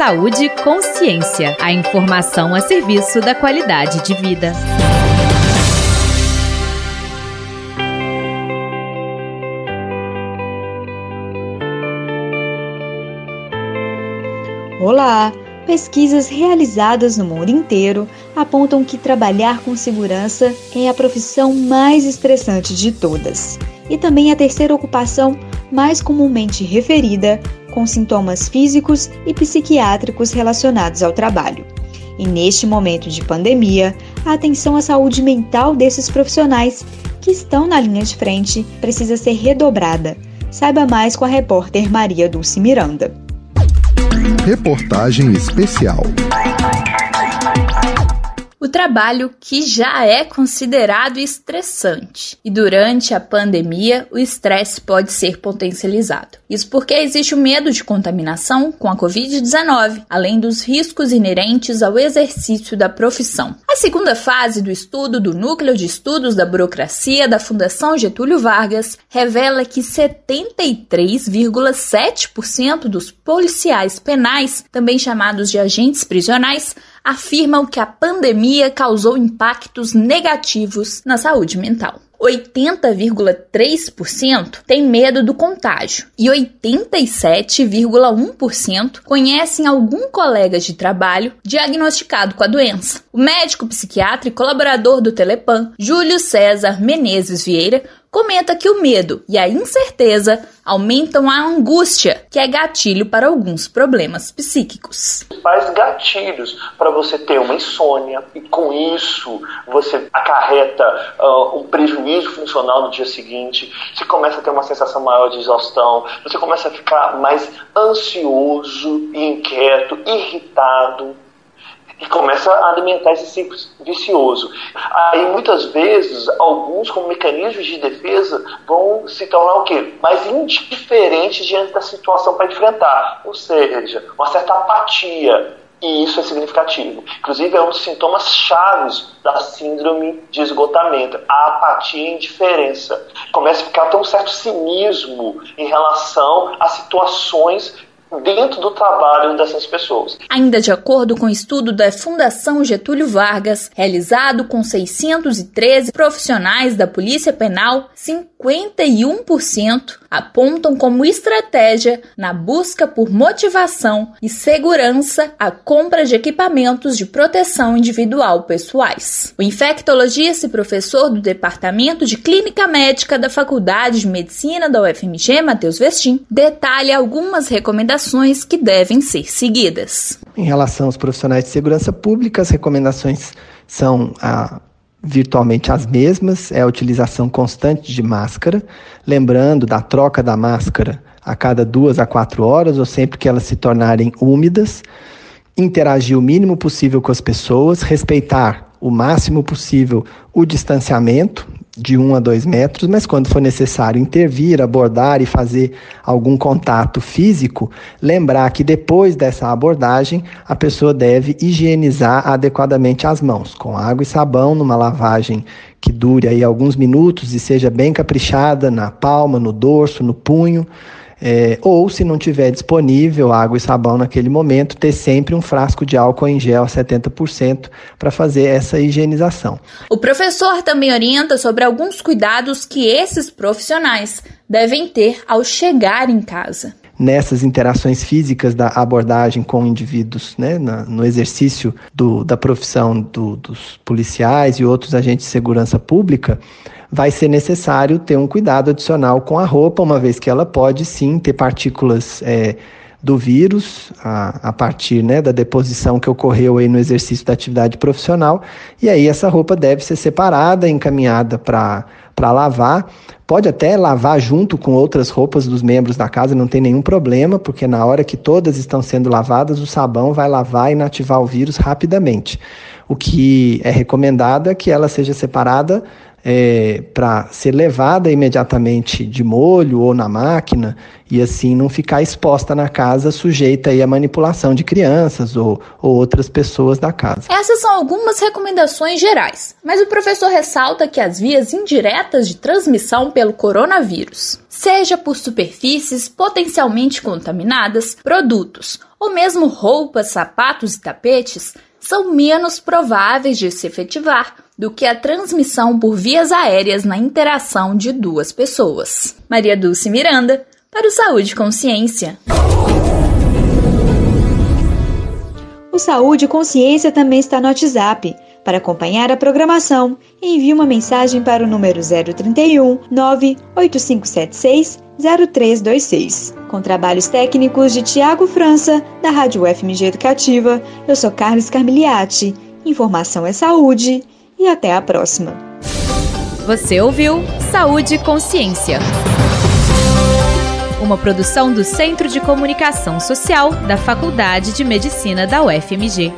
Saúde e consciência. A informação a serviço da qualidade de vida. Olá! Pesquisas realizadas no mundo inteiro apontam que trabalhar com segurança é a profissão mais estressante de todas e também a terceira ocupação mais comumente referida com sintomas físicos e psiquiátricos relacionados ao trabalho. E neste momento de pandemia, a atenção à saúde mental desses profissionais que estão na linha de frente precisa ser redobrada. Saiba mais com a repórter Maria Dulce Miranda. Reportagem especial. Trabalho que já é considerado estressante. E durante a pandemia, o estresse pode ser potencializado. Isso porque existe o medo de contaminação com a Covid-19, além dos riscos inerentes ao exercício da profissão. A segunda fase do estudo do Núcleo de Estudos da Burocracia da Fundação Getúlio Vargas revela que 73,7% dos policiais penais, também chamados de agentes prisionais, afirmam que a pandemia causou impactos negativos na saúde mental. 80,3% tem medo do contágio e 87,1% conhecem algum colega de trabalho diagnosticado com a doença. O médico psiquiatra e colaborador do Telepan, Júlio César Menezes Vieira, comenta que o medo e a incerteza aumentam a angústia, que é gatilho para alguns problemas psíquicos. Faz gatilhos para você ter uma insônia e com isso você acarreta uh, um prejuízo funcional no dia seguinte, você começa a ter uma sensação maior de exaustão, você começa a ficar mais ansioso, inquieto, irritado e começa a alimentar esse ciclo vicioso. Aí muitas vezes alguns como mecanismos de defesa vão se tornar o quê? Mais indiferentes diante da situação para enfrentar, ou seja, uma certa apatia. E isso é significativo. Inclusive, é um dos sintomas chaves da síndrome de esgotamento, a apatia e indiferença. Começa a ficar até um certo cinismo em relação a situações dentro do trabalho dessas pessoas. Ainda de acordo com o estudo da Fundação Getúlio Vargas, realizado com 613 profissionais da Polícia Penal, 51% apontam como estratégia na busca por motivação e segurança a compra de equipamentos de proteção individual pessoais. O infectologista e professor do Departamento de Clínica Médica da Faculdade de Medicina da UFMG, Matheus Vestim, detalha algumas recomendações que devem ser seguidas. Em relação aos profissionais de segurança pública, as recomendações são a virtualmente as mesmas, é a utilização constante de máscara, lembrando da troca da máscara a cada duas a quatro horas ou sempre que elas se tornarem úmidas, interagir o mínimo possível com as pessoas, respeitar o máximo possível o distanciamento, de um a dois metros, mas quando for necessário intervir, abordar e fazer algum contato físico, lembrar que depois dessa abordagem a pessoa deve higienizar adequadamente as mãos, com água e sabão, numa lavagem que dure aí alguns minutos e seja bem caprichada na palma, no dorso, no punho. É, ou, se não tiver disponível água e sabão naquele momento, ter sempre um frasco de álcool em gel 70% para fazer essa higienização. O professor também orienta sobre alguns cuidados que esses profissionais devem ter ao chegar em casa nessas interações físicas da abordagem com indivíduos, né, na, no exercício do, da profissão do, dos policiais e outros agentes de segurança pública, vai ser necessário ter um cuidado adicional com a roupa, uma vez que ela pode sim ter partículas é, do vírus a, a partir né, da deposição que ocorreu aí no exercício da atividade profissional, e aí essa roupa deve ser separada, encaminhada para lavar. Pode até lavar junto com outras roupas dos membros da casa, não tem nenhum problema, porque na hora que todas estão sendo lavadas, o sabão vai lavar e inativar o vírus rapidamente. O que é recomendado é que ela seja separada é, para ser levada imediatamente de molho ou na máquina e assim não ficar exposta na casa sujeita aí à manipulação de crianças ou, ou outras pessoas da casa. Essas são algumas recomendações gerais, mas o professor ressalta que as vias indiretas de transmissão pelo coronavírus, seja por superfícies potencialmente contaminadas, produtos ou mesmo roupas, sapatos e tapetes, são menos prováveis de se efetivar do que a transmissão por vias aéreas na interação de duas pessoas. Maria Dulce Miranda, para o Saúde Consciência. O Saúde Consciência também está no WhatsApp. Para acompanhar a programação, envie uma mensagem para o número 031 98576 0326. Com trabalhos técnicos de Tiago França, da Rádio FMG Educativa, eu sou Carlos Carmiliati. Informação é saúde e até a próxima. Você ouviu Saúde e Consciência. Uma produção do Centro de Comunicação Social da Faculdade de Medicina da UFMG.